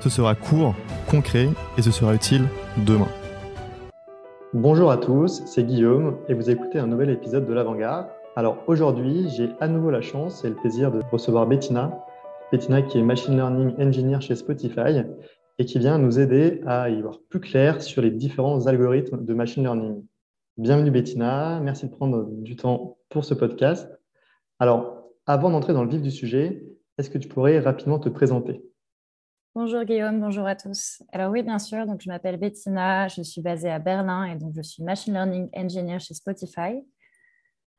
Ce sera court, concret, et ce sera utile demain. Bonjour à tous, c'est Guillaume, et vous écoutez un nouvel épisode de l'Avant-Garde. Alors aujourd'hui, j'ai à nouveau la chance et le plaisir de recevoir Bettina. Bettina qui est Machine Learning Engineer chez Spotify et qui vient nous aider à y voir plus clair sur les différents algorithmes de machine learning. Bienvenue Bettina, merci de prendre du temps pour ce podcast. Alors, avant d'entrer dans le vif du sujet, est-ce que tu pourrais rapidement te présenter? Bonjour Guillaume, bonjour à tous. Alors oui, bien sûr, donc je m'appelle Bettina, je suis basée à Berlin et donc je suis Machine Learning Engineer chez Spotify.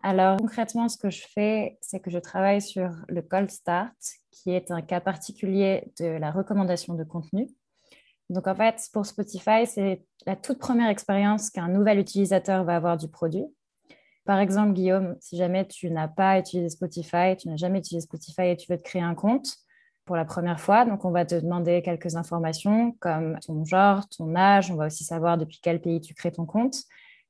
Alors concrètement, ce que je fais, c'est que je travaille sur le Cold Start, qui est un cas particulier de la recommandation de contenu. Donc en fait, pour Spotify, c'est la toute première expérience qu'un nouvel utilisateur va avoir du produit. Par exemple, Guillaume, si jamais tu n'as pas utilisé Spotify, tu n'as jamais utilisé Spotify et tu veux te créer un compte pour la première fois, donc on va te demander quelques informations comme ton genre, ton âge, on va aussi savoir depuis quel pays tu crées ton compte.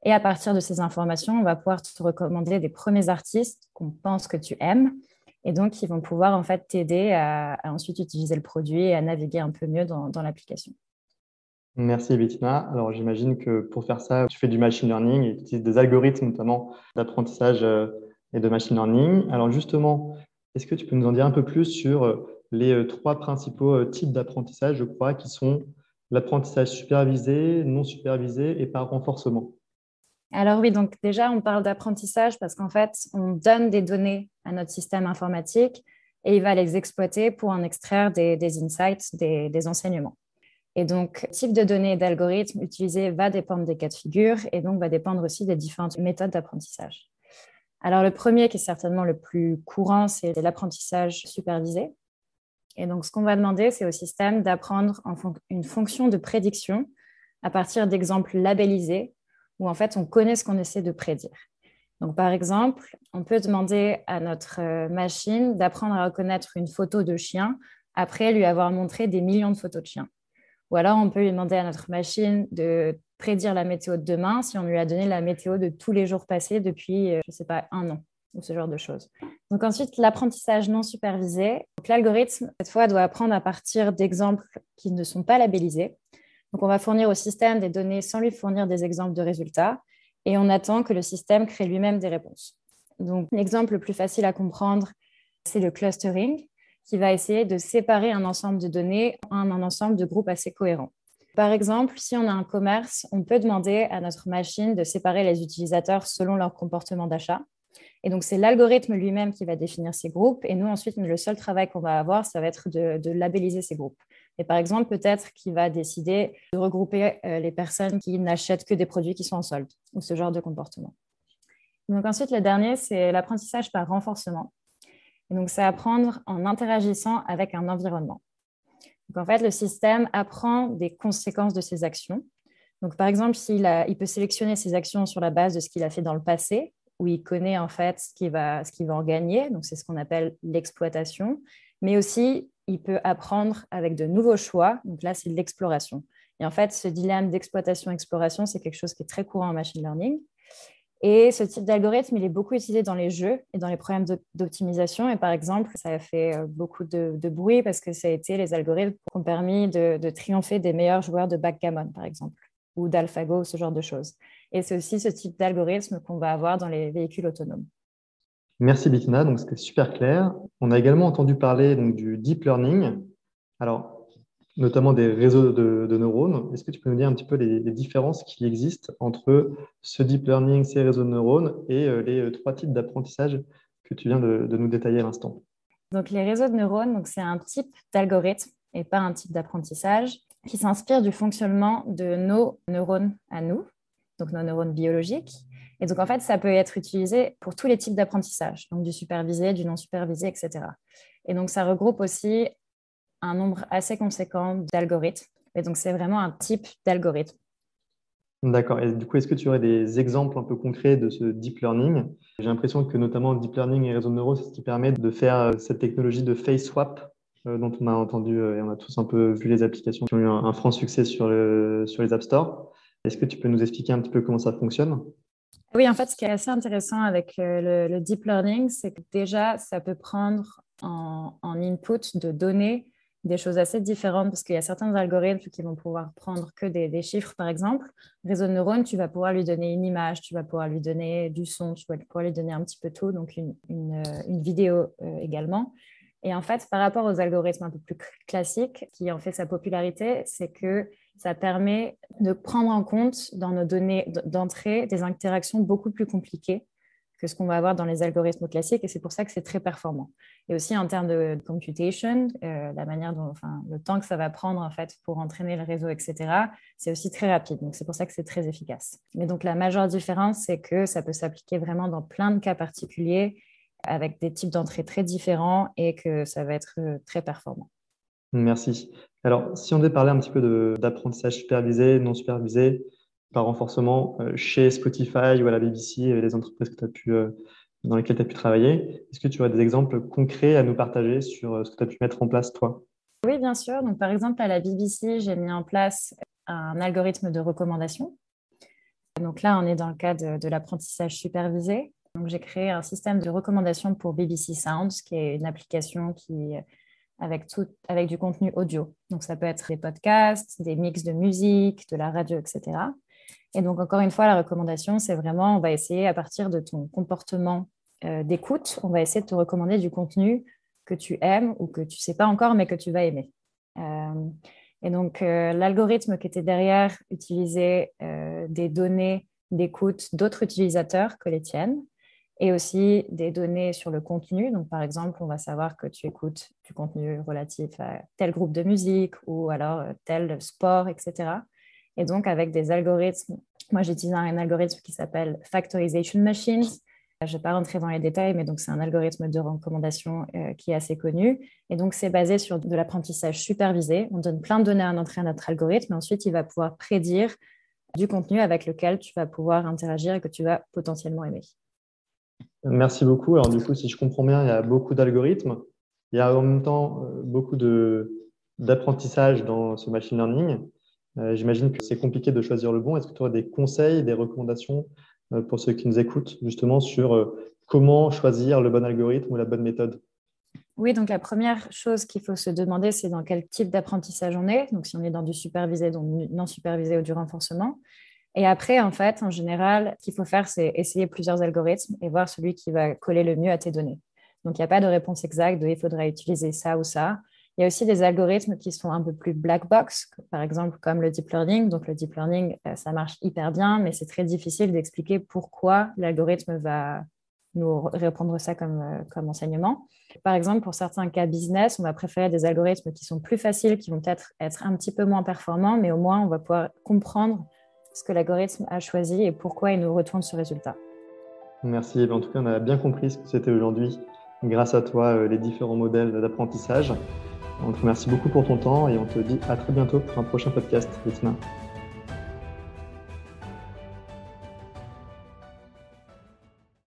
Et à partir de ces informations, on va pouvoir te recommander des premiers artistes qu'on pense que tu aimes et donc, ils vont pouvoir en fait t'aider à, ensuite utiliser le produit et à naviguer un peu mieux dans, l'application. Merci Bettina. Alors j'imagine que pour faire ça, tu fais du machine learning et tu utilises des algorithmes notamment d'apprentissage euh, et de machine learning. Alors justement, est-ce que tu peux nous en dire un peu plus sur euh, les euh, trois principaux types d'apprentissage, je crois, qui sont l'apprentissage supervisé, non supervisé et par renforcement alors oui, donc déjà, on parle d'apprentissage parce qu'en fait, on donne des données à notre système informatique et il va les exploiter pour en extraire des, insights, des, enseignements. Et donc, le type de données et d'algorithmes utilisés va dépendre des cas de figure et donc va dépendre aussi des différentes méthodes d'apprentissage. Alors, le premier, qui est certainement le plus courant, c'est l'apprentissage supervisé. Et donc, ce qu'on va demander, c'est au système d'apprendre une fonction de prédiction à partir d'exemples labellisés où en fait on connaît ce qu'on essaie de prédire. Donc par exemple, on peut demander à notre euh, machine d'apprendre à reconnaître une photo de chien après lui avoir montré des millions de photos de chiens. Ou alors on peut lui demander à notre machine de prédire la météo de demain si on lui a donné la météo de tous les jours passés depuis, euh, je ne sais pas, un an ou ce genre de choses. Donc ensuite, l'apprentissage non supervisé. L'algorithme, cette fois, doit apprendre à partir d'exemples qui ne sont pas labellisés. On va fournir au système des données sans lui fournir des exemples de résultats et on attend que le système crée lui-même des réponses. Donc, l'exemple le plus facile à comprendre, c'est le clustering qui va essayer de séparer un ensemble de données en un ensemble de groupes assez cohérents. Par exemple, si on a un commerce, on peut demander à notre machine de séparer les utilisateurs selon leur comportement d'achat. Et donc, c'est l'algorithme lui-même qui va définir ces groupes. Et nous, ensuite, le seul travail qu'on va avoir, ça va être de labelliser ces groupes. Et par exemple, peut-être qu'il va décider de regrouper euh, les personnes qui n'achètent que des produits qui sont en solde ou ce genre de comportement. Donc ensuite, le dernier, c'est l'apprentissage par renforcement. Et donc, c'est apprendre en interagissant avec un environnement. Donc, en fait, le système apprend des conséquences de ses actions. Donc, par exemple, il peut sélectionner ses actions sur la base de ce qu'il a fait dans le passé, où il connaît en fait ce qu'il va, ce va en gagner. Donc, c'est ce qu'on appelle l'exploitation. Mais aussi, il peut apprendre avec de nouveaux choix. Donc là, c'est l'exploration. Et en fait, ce dilemme d'exploitation-exploration, c'est quelque chose qui est très courant en machine learning. Et ce type d'algorithme, il est beaucoup utilisé dans les jeux et dans les problèmes d'optimisation. Et par exemple, ça a fait euh, beaucoup de, bruit parce que ça a été les algorithmes qui ont permis de triompher des meilleurs joueurs de backgammon, par exemple, ou d'AlphaGo, ce genre de choses. Et c'est aussi ce type d'algorithme qu'on va avoir dans les véhicules autonomes. Merci Bettina, donc c'était super clair. On a également entendu parler donc, du deep learning, alors notamment des réseaux de, neurones. Est-ce que tu peux nous dire un petit peu les, différences qui existent entre ce deep learning, ces réseaux de neurones et euh, les euh, trois types d'apprentissage que tu viens de, nous détailler à l'instant? Donc les réseaux de neurones, c'est un type d'algorithme et pas un type d'apprentissage qui s'inspire du fonctionnement de nos neurones à nous, donc nos neurones biologiques, et donc, en fait, ça peut être utilisé pour tous les types d'apprentissage, donc du supervisé, du non supervisé, etc. Et donc, ça regroupe aussi un nombre assez conséquent d'algorithmes. Et donc, c'est vraiment un type d'algorithme. D'accord. Et du coup, est-ce que tu aurais des exemples un peu concrets de ce deep learning? J'ai l'impression que notamment deep learning et réseaux neuronaux, c'est ce qui permet de faire euh, cette technologie de face swap euh, dont on a entendu euh, et on a tous un peu vu les applications qui ont eu un, franc succès sur, sur les App Store. Est-ce que tu peux nous expliquer un petit peu comment ça fonctionne? Oui, en fait, ce qui est assez intéressant avec le, deep learning, c'est que déjà, ça peut prendre en, en input de données des choses assez différentes parce qu'il y a certains algorithmes qui vont pouvoir prendre que des, chiffres, par exemple. Réseau de neurones, tu vas pouvoir lui donner une image, tu vas pouvoir lui donner du son, tu vas pouvoir lui donner un petit peu tout, donc une, euh, vidéo euh, également. Et en fait, par rapport aux algorithmes un peu plus classiques, qui ont fait sa popularité, c'est que ça permet de prendre en compte dans nos données d'entrée des interactions beaucoup plus compliquées que ce qu'on va avoir dans les algorithmes classiques, et c'est pour ça que c'est très performant. Et aussi en termes de computation, euh, la manière enfin, le temps que ça va prendre en fait pour entraîner le réseau, etc., c'est aussi très rapide. Donc c'est pour ça que c'est très efficace. Mais donc la majeure différence, c'est que ça peut s'appliquer vraiment dans plein de cas particuliers, avec des types d'entrées très différents, et que ça va être euh, très performant. Merci. Alors, si on devait parler un petit peu d'apprentissage supervisé, non supervisé, par renforcement euh, chez Spotify ou à la BBC et les entreprises que as pu, euh, dans lesquelles tu as pu travailler. Est-ce que tu aurais des exemples concrets à nous partager sur euh, ce que tu as pu mettre en place, toi? Oui, bien sûr. Donc, par exemple, à la BBC, j'ai mis en place un algorithme de recommandation. Donc là, on est dans le cadre de, l'apprentissage supervisé. Donc, j'ai créé un système de recommandation pour BBC Sounds, qui est une application qui avec, tout, avec du contenu audio. Donc, ça peut être des podcasts, des mix de musique, de la radio, etc. Et donc, encore une fois, la recommandation, c'est vraiment, on va essayer à partir de ton comportement euh, d'écoute, on va essayer de te recommander du contenu que tu aimes ou que tu ne sais pas encore, mais que tu vas aimer. Euh, et donc, euh, l'algorithme qui était derrière utilisait des données d'écoute d'autres utilisateurs que les tiennes et aussi des données sur le contenu. Donc, par exemple, on va savoir que tu écoutes du contenu relatif à tel groupe de musique ou alors tel sport, etc. Et donc, avec des algorithmes, moi j'utilise un, algorithme qui s'appelle Factorization Machines. Je ne vais pas rentrer dans les détails, mais donc c'est un algorithme de recommandation euh, qui est assez connu. Et donc, c'est basé sur de l'apprentissage supervisé. On donne plein de données à entrer à notre algorithme, et ensuite, il va pouvoir prédire du contenu avec lequel tu vas pouvoir interagir et que tu vas potentiellement aimer. Merci beaucoup. Alors, du coup, si je comprends bien, il y a beaucoup d'algorithmes. Il y a en même temps euh, beaucoup d'apprentissage dans ce machine learning. Euh, j'imagine que c'est compliqué de choisir le bon. Est-ce que tu aurais des conseils, des recommandations euh, pour ceux qui nous écoutent, justement, sur comment choisir le bon algorithme ou la bonne méthode? Oui, donc la première chose qu'il faut se demander, c'est dans quel type d'apprentissage on est. Donc, si on est dans du supervisé, donc non supervisé ou du renforcement. Et après, en fait, en général, ce qu'il faut faire, c'est essayer plusieurs algorithmes et voir celui qui va coller le mieux à tes données. Donc, il n'y a pas de réponse exacte de il faudrait utiliser ça ou ça. Il y a aussi des algorithmes qui sont un peu plus black box, par exemple comme le deep learning. Donc le deep learning, euh, ça marche hyper bien, mais c'est très difficile d'expliquer pourquoi l'algorithme va nous répondre ça comme, euh, comme enseignement. Par exemple, pour certains cas business, on va préférer des algorithmes qui sont plus faciles, qui vont peut-être être un petit peu moins performants, mais au moins on va pouvoir comprendre ce que l'algorithme a choisi et pourquoi il nous retourne ce résultat. Merci. En tout cas, on a bien compris ce que c'était aujourd'hui grâce à toi, euh, les différents modèles d'apprentissage. On te remercie beaucoup pour ton temps et on te dit à très bientôt pour un prochain podcast, Bettina.